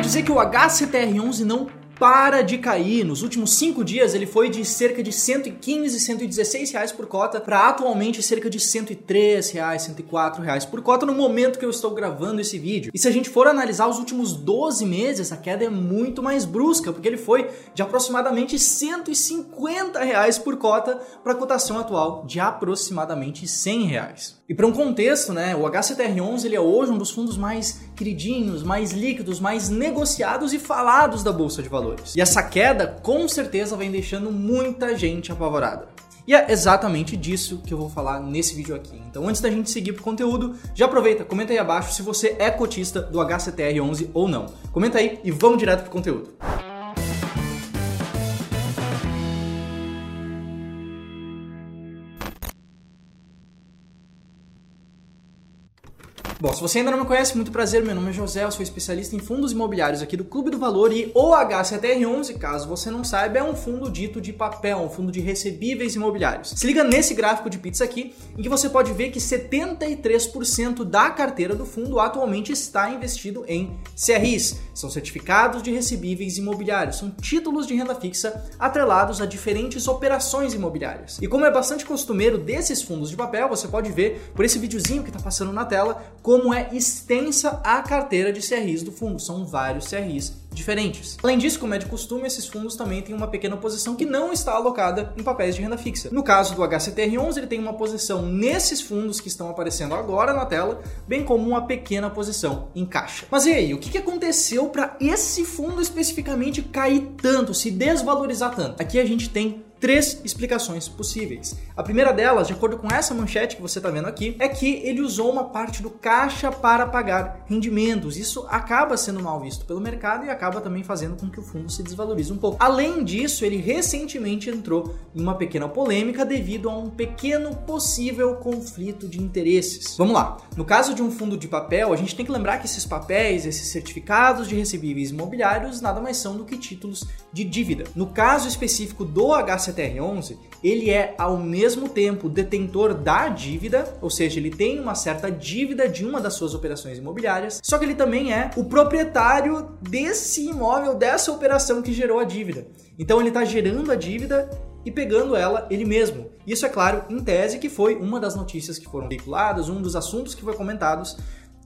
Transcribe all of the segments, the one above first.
dizer que o HCTR11 não para de cair. Nos últimos cinco dias ele foi de cerca de 115, 116 reais por cota para atualmente cerca de 103 reais, 104 reais por cota no momento que eu estou gravando esse vídeo. E se a gente for analisar os últimos 12 meses, a queda é muito mais brusca, porque ele foi de aproximadamente 150 reais por cota para a cotação atual de aproximadamente 100 reais. E para um contexto, né, o HCTR11 ele é hoje um dos fundos mais queridinhos, mais líquidos, mais negociados e falados da bolsa de valores. E essa queda com certeza vem deixando muita gente apavorada. E é exatamente disso que eu vou falar nesse vídeo aqui. Então, antes da gente seguir pro conteúdo, já aproveita, comenta aí abaixo se você é cotista do HCTR11 ou não. Comenta aí e vamos direto pro conteúdo. Bom, se você ainda não me conhece, muito prazer, meu nome é José, eu sou especialista em fundos imobiliários aqui do Clube do Valor e o HCTR11, caso você não saiba, é um fundo dito de papel, um fundo de recebíveis imobiliários. Se liga nesse gráfico de pizza aqui, em que você pode ver que 73% da carteira do fundo atualmente está investido em CRIs, são certificados de recebíveis imobiliários, são títulos de renda fixa atrelados a diferentes operações imobiliárias. E como é bastante costumeiro desses fundos de papel, você pode ver por esse videozinho que está passando na tela como é extensa a carteira de CRIs do fundo. São vários CRIs diferentes. Além disso, como é de costume, esses fundos também têm uma pequena posição que não está alocada em papéis de renda fixa. No caso do HCTR11, ele tem uma posição nesses fundos que estão aparecendo agora na tela, bem como uma pequena posição em caixa. Mas e aí, o que aconteceu para esse fundo especificamente cair tanto, se desvalorizar tanto? Aqui a gente tem três explicações possíveis. A primeira delas, de acordo com essa manchete que você está vendo aqui, é que ele usou uma parte do caixa para pagar rendimentos. Isso acaba sendo mal visto pelo mercado e acaba também fazendo com que o fundo se desvalorize um pouco. Além disso, ele recentemente entrou em uma pequena polêmica devido a um pequeno possível conflito de interesses. Vamos lá. No caso de um fundo de papel, a gente tem que lembrar que esses papéis, esses certificados de recebíveis imobiliários, nada mais são do que títulos de dívida. No caso específico do HC CTR11, ele é ao mesmo tempo detentor da dívida, ou seja, ele tem uma certa dívida de uma das suas operações imobiliárias, só que ele também é o proprietário desse imóvel, dessa operação que gerou a dívida. Então ele está gerando a dívida e pegando ela ele mesmo. Isso é claro, em tese, que foi uma das notícias que foram veiculadas, um dos assuntos que foi comentados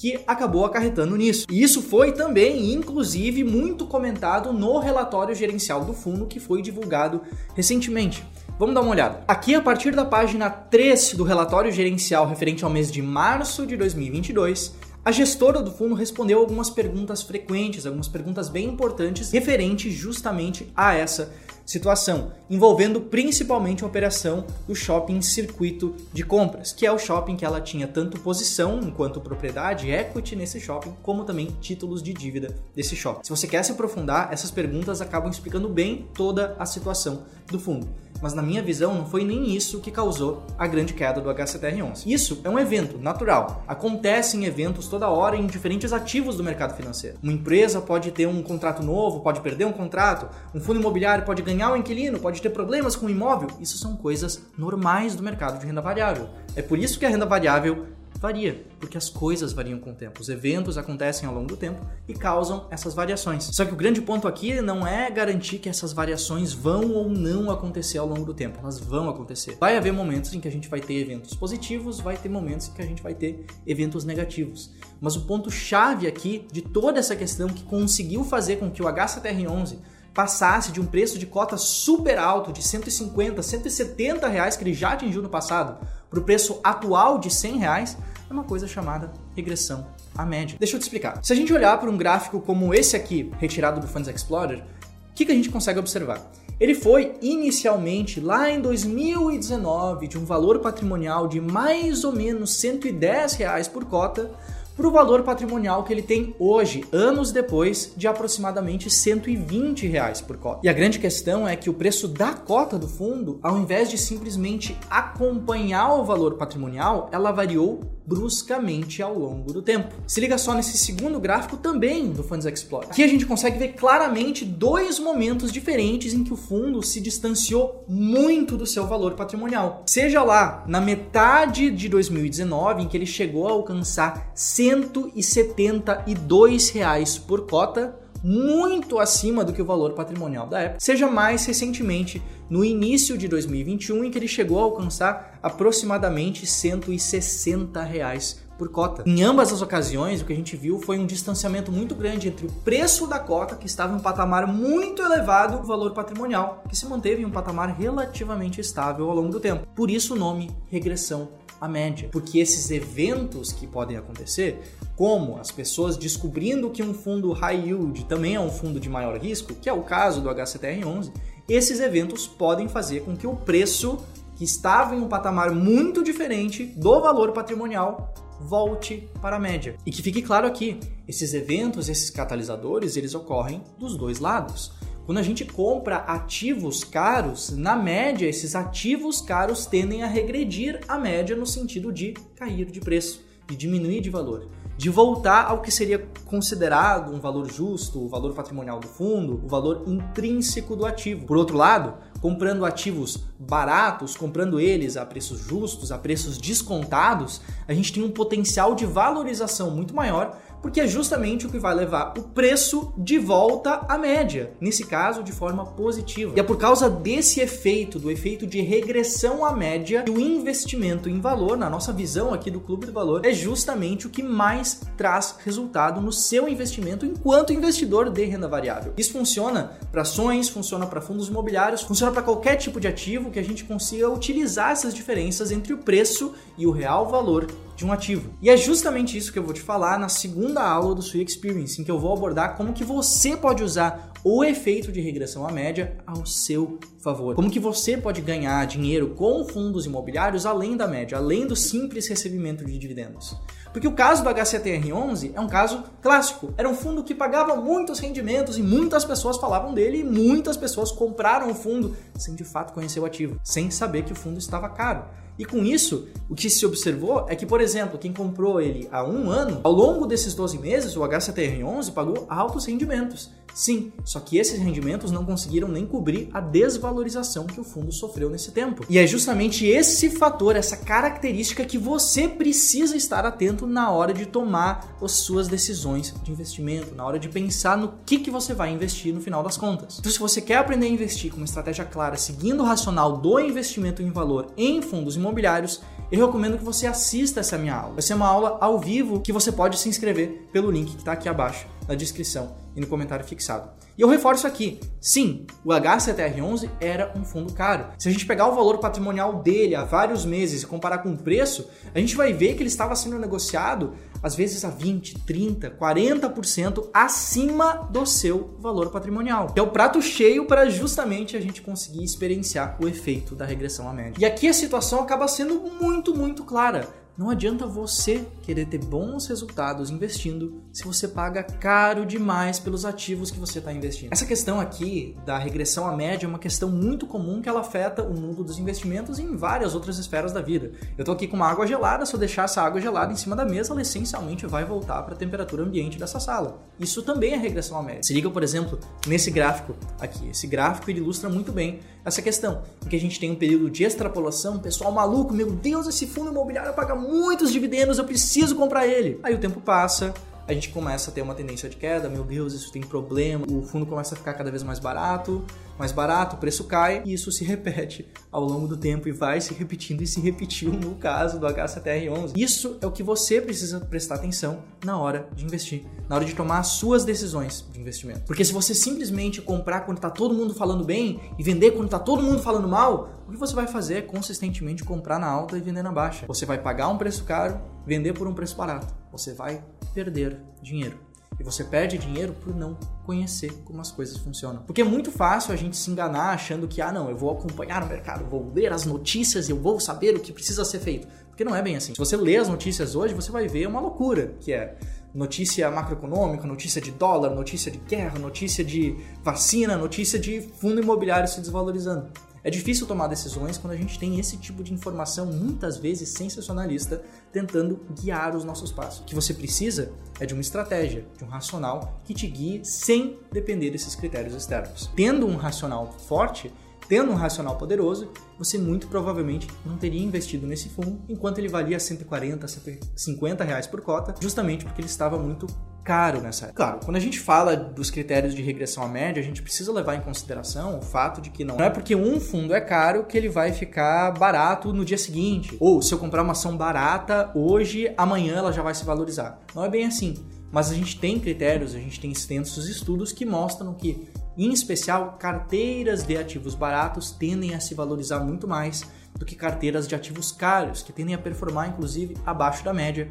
que acabou acarretando nisso. E isso foi também, inclusive, muito comentado no relatório gerencial do fundo que foi divulgado recentemente. Vamos dar uma olhada. Aqui, a partir da página 3 do relatório gerencial referente ao mês de março de 2022, a gestora do fundo respondeu algumas perguntas frequentes, algumas perguntas bem importantes referentes justamente a essa situação, envolvendo principalmente a operação do shopping circuito de compras, que é o shopping que ela tinha tanto posição enquanto propriedade, equity nesse shopping, como também títulos de dívida desse shopping. Se você quer se aprofundar, essas perguntas acabam explicando bem toda a situação do fundo mas na minha visão não foi nem isso que causou a grande queda do HCTR11. Isso é um evento natural. Acontece em eventos toda hora em diferentes ativos do mercado financeiro. Uma empresa pode ter um contrato novo, pode perder um contrato, um fundo imobiliário pode ganhar o um inquilino, pode ter problemas com o imóvel. Isso são coisas normais do mercado de renda variável. É por isso que a renda variável Varia, porque as coisas variam com o tempo. Os eventos acontecem ao longo do tempo e causam essas variações. Só que o grande ponto aqui não é garantir que essas variações vão ou não acontecer ao longo do tempo. Elas vão acontecer. Vai haver momentos em que a gente vai ter eventos positivos, vai ter momentos em que a gente vai ter eventos negativos. Mas o ponto chave aqui de toda essa questão que conseguiu fazer com que o HCTR11 passasse de um preço de cota super alto de 150, 170 reais que ele já atingiu no passado para o preço atual de 100 reais, é uma coisa chamada regressão à média. Deixa eu te explicar. Se a gente olhar para um gráfico como esse aqui, retirado do Funds Explorer, o que, que a gente consegue observar? Ele foi inicialmente lá em 2019 de um valor patrimonial de mais ou menos 110 reais por cota para o valor patrimonial que ele tem hoje, anos depois, de aproximadamente 120 reais por cota. E a grande questão é que o preço da cota do fundo, ao invés de simplesmente acompanhar o valor patrimonial, ela variou bruscamente ao longo do tempo. Se liga só nesse segundo gráfico também do Funds Explorer. Aqui a gente consegue ver claramente dois momentos diferentes em que o fundo se distanciou muito do seu valor patrimonial. Seja lá na metade de 2019, em que ele chegou a alcançar 172 reais por cota, muito acima do que o valor patrimonial da época, seja mais recentemente no início de 2021, em que ele chegou a alcançar aproximadamente 160 reais por cota. Em ambas as ocasiões, o que a gente viu foi um distanciamento muito grande entre o preço da cota, que estava em um patamar muito elevado, e o valor patrimonial, que se manteve em um patamar relativamente estável ao longo do tempo. Por isso o nome regressão à média, porque esses eventos que podem acontecer, como as pessoas descobrindo que um fundo high yield também é um fundo de maior risco, que é o caso do HCTR11, esses eventos podem fazer com que o preço que estava em um patamar muito diferente do valor patrimonial volte para a média. E que fique claro aqui, esses eventos, esses catalisadores, eles ocorrem dos dois lados. Quando a gente compra ativos caros, na média, esses ativos caros tendem a regredir a média no sentido de cair de preço, de diminuir de valor, de voltar ao que seria considerado um valor justo, o valor patrimonial do fundo, o valor intrínseco do ativo. Por outro lado, comprando ativos baratos, comprando eles a preços justos, a preços descontados, a gente tem um potencial de valorização muito maior porque é justamente o que vai levar o preço de volta à média, nesse caso de forma positiva. E é por causa desse efeito, do efeito de regressão à média, que o investimento em valor, na nossa visão aqui do Clube do Valor, é justamente o que mais traz resultado no seu investimento enquanto investidor de renda variável. Isso funciona para ações, funciona para fundos imobiliários, funciona para qualquer tipo de ativo que a gente consiga utilizar essas diferenças entre o preço e o real valor de um ativo. E é justamente isso que eu vou te falar na segunda aula do Sui Experience, em que eu vou abordar como que você pode usar o efeito de regressão à média ao seu favor. Como que você pode ganhar dinheiro com fundos imobiliários além da média, além do simples recebimento de dividendos. Porque o caso do HCTR11 é um caso clássico. Era um fundo que pagava muitos rendimentos e muitas pessoas falavam dele e muitas pessoas compraram o fundo sem de fato conhecer o ativo, sem saber que o fundo estava caro. E com isso, o que se observou é que, por exemplo, quem comprou ele há um ano, ao longo desses 12 meses, o HCTR11 pagou altos rendimentos. Sim, só que esses rendimentos não conseguiram nem cobrir a desvalorização que o fundo sofreu nesse tempo. E é justamente esse fator, essa característica que você precisa estar atento na hora de tomar as suas decisões de investimento, na hora de pensar no que, que você vai investir no final das contas. Então, se você quer aprender a investir com uma estratégia clara, seguindo o racional do investimento em valor em fundos imobiliários, eu recomendo que você assista essa minha aula. Vai ser uma aula ao vivo que você pode se inscrever pelo link que está aqui abaixo na descrição e no comentário fixado. E eu reforço aqui, sim, o HCTR11 era um fundo caro. Se a gente pegar o valor patrimonial dele há vários meses e comparar com o preço, a gente vai ver que ele estava sendo negociado às vezes a 20, 30, 40% acima do seu valor patrimonial. É o prato cheio para justamente a gente conseguir experienciar o efeito da regressão à média. E aqui a situação acaba sendo muito, muito clara. Não adianta você querer ter bons resultados investindo se você paga caro demais pelos ativos que você está investindo. Essa questão aqui da regressão à média é uma questão muito comum que ela afeta o mundo dos investimentos e em várias outras esferas da vida. Eu estou aqui com uma água gelada, se eu deixar essa água gelada em cima da mesa, ela essencialmente vai voltar para a temperatura ambiente dessa sala. Isso também é regressão à média. Se liga, por exemplo, nesse gráfico aqui. Esse gráfico ilustra muito bem essa questão, em que a gente tem um período de extrapolação, pessoal maluco, meu Deus, esse fundo imobiliário paga muitos dividendos, eu preciso comprar ele. Aí o tempo passa, a gente começa a ter uma tendência de queda, meu Deus, isso tem problema, o fundo começa a ficar cada vez mais barato, mais barato, o preço cai e isso se repete ao longo do tempo e vai se repetindo e se repetiu no caso do HCTR11. Isso é o que você precisa prestar atenção na hora de investir, na hora de tomar as suas decisões de investimento. Porque se você simplesmente comprar quando está todo mundo falando bem e vender quando está todo mundo falando mal, o que você vai fazer é consistentemente comprar na alta e vender na baixa. Você vai pagar um preço caro, vender por um preço barato. Você vai perder dinheiro. E você perde dinheiro por não conhecer como as coisas funcionam. Porque é muito fácil a gente se enganar achando que, ah, não, eu vou acompanhar o mercado, vou ler as notícias e eu vou saber o que precisa ser feito. Porque não é bem assim. Se você lê as notícias hoje, você vai ver uma loucura, que é notícia macroeconômica, notícia de dólar, notícia de guerra, notícia de vacina, notícia de fundo imobiliário se desvalorizando. É difícil tomar decisões quando a gente tem esse tipo de informação, muitas vezes sensacionalista, tentando guiar os nossos passos. O que você precisa é de uma estratégia, de um racional que te guie sem depender desses critérios externos. Tendo um racional forte, tendo um racional poderoso, você muito provavelmente não teria investido nesse fundo enquanto ele valia 140, 150 reais por cota, justamente porque ele estava muito caro nessa época. Claro, quando a gente fala dos critérios de regressão à média, a gente precisa levar em consideração o fato de que não é porque um fundo é caro que ele vai ficar barato no dia seguinte. Ou se eu comprar uma ação barata hoje, amanhã ela já vai se valorizar. Não é bem assim. Mas a gente tem critérios, a gente tem extensos estudos que mostram que, em especial, carteiras de ativos baratos tendem a se valorizar muito mais do que carteiras de ativos caros, que tendem a performar inclusive abaixo da média,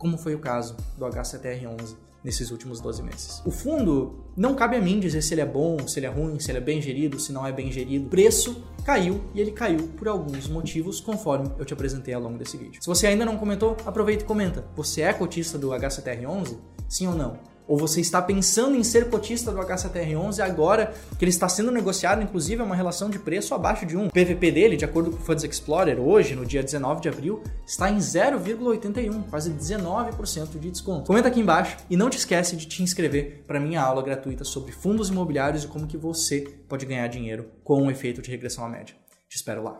como foi o caso do HCTR11 nesses últimos 12 meses. O fundo, não cabe a mim dizer se ele é bom, se ele é ruim, se ele é bem gerido, se não é bem gerido. O preço caiu e ele caiu por alguns motivos, conforme eu te apresentei ao longo desse vídeo. Se você ainda não comentou, aproveita e comenta. Você é cotista do HCTR11? Sim ou não? Ou você está pensando em ser cotista do HCTR11 agora que ele está sendo negociado, inclusive, é uma relação de preço abaixo de 1. O PVP dele, de acordo com o Funds Explorer, hoje, no dia 19 de abril, está em 0,81, quase 19% de desconto. Comenta aqui embaixo e não te esquece de te inscrever para minha aula gratuita sobre fundos imobiliários e como que você pode ganhar dinheiro com o efeito de regressão à média. Te espero lá.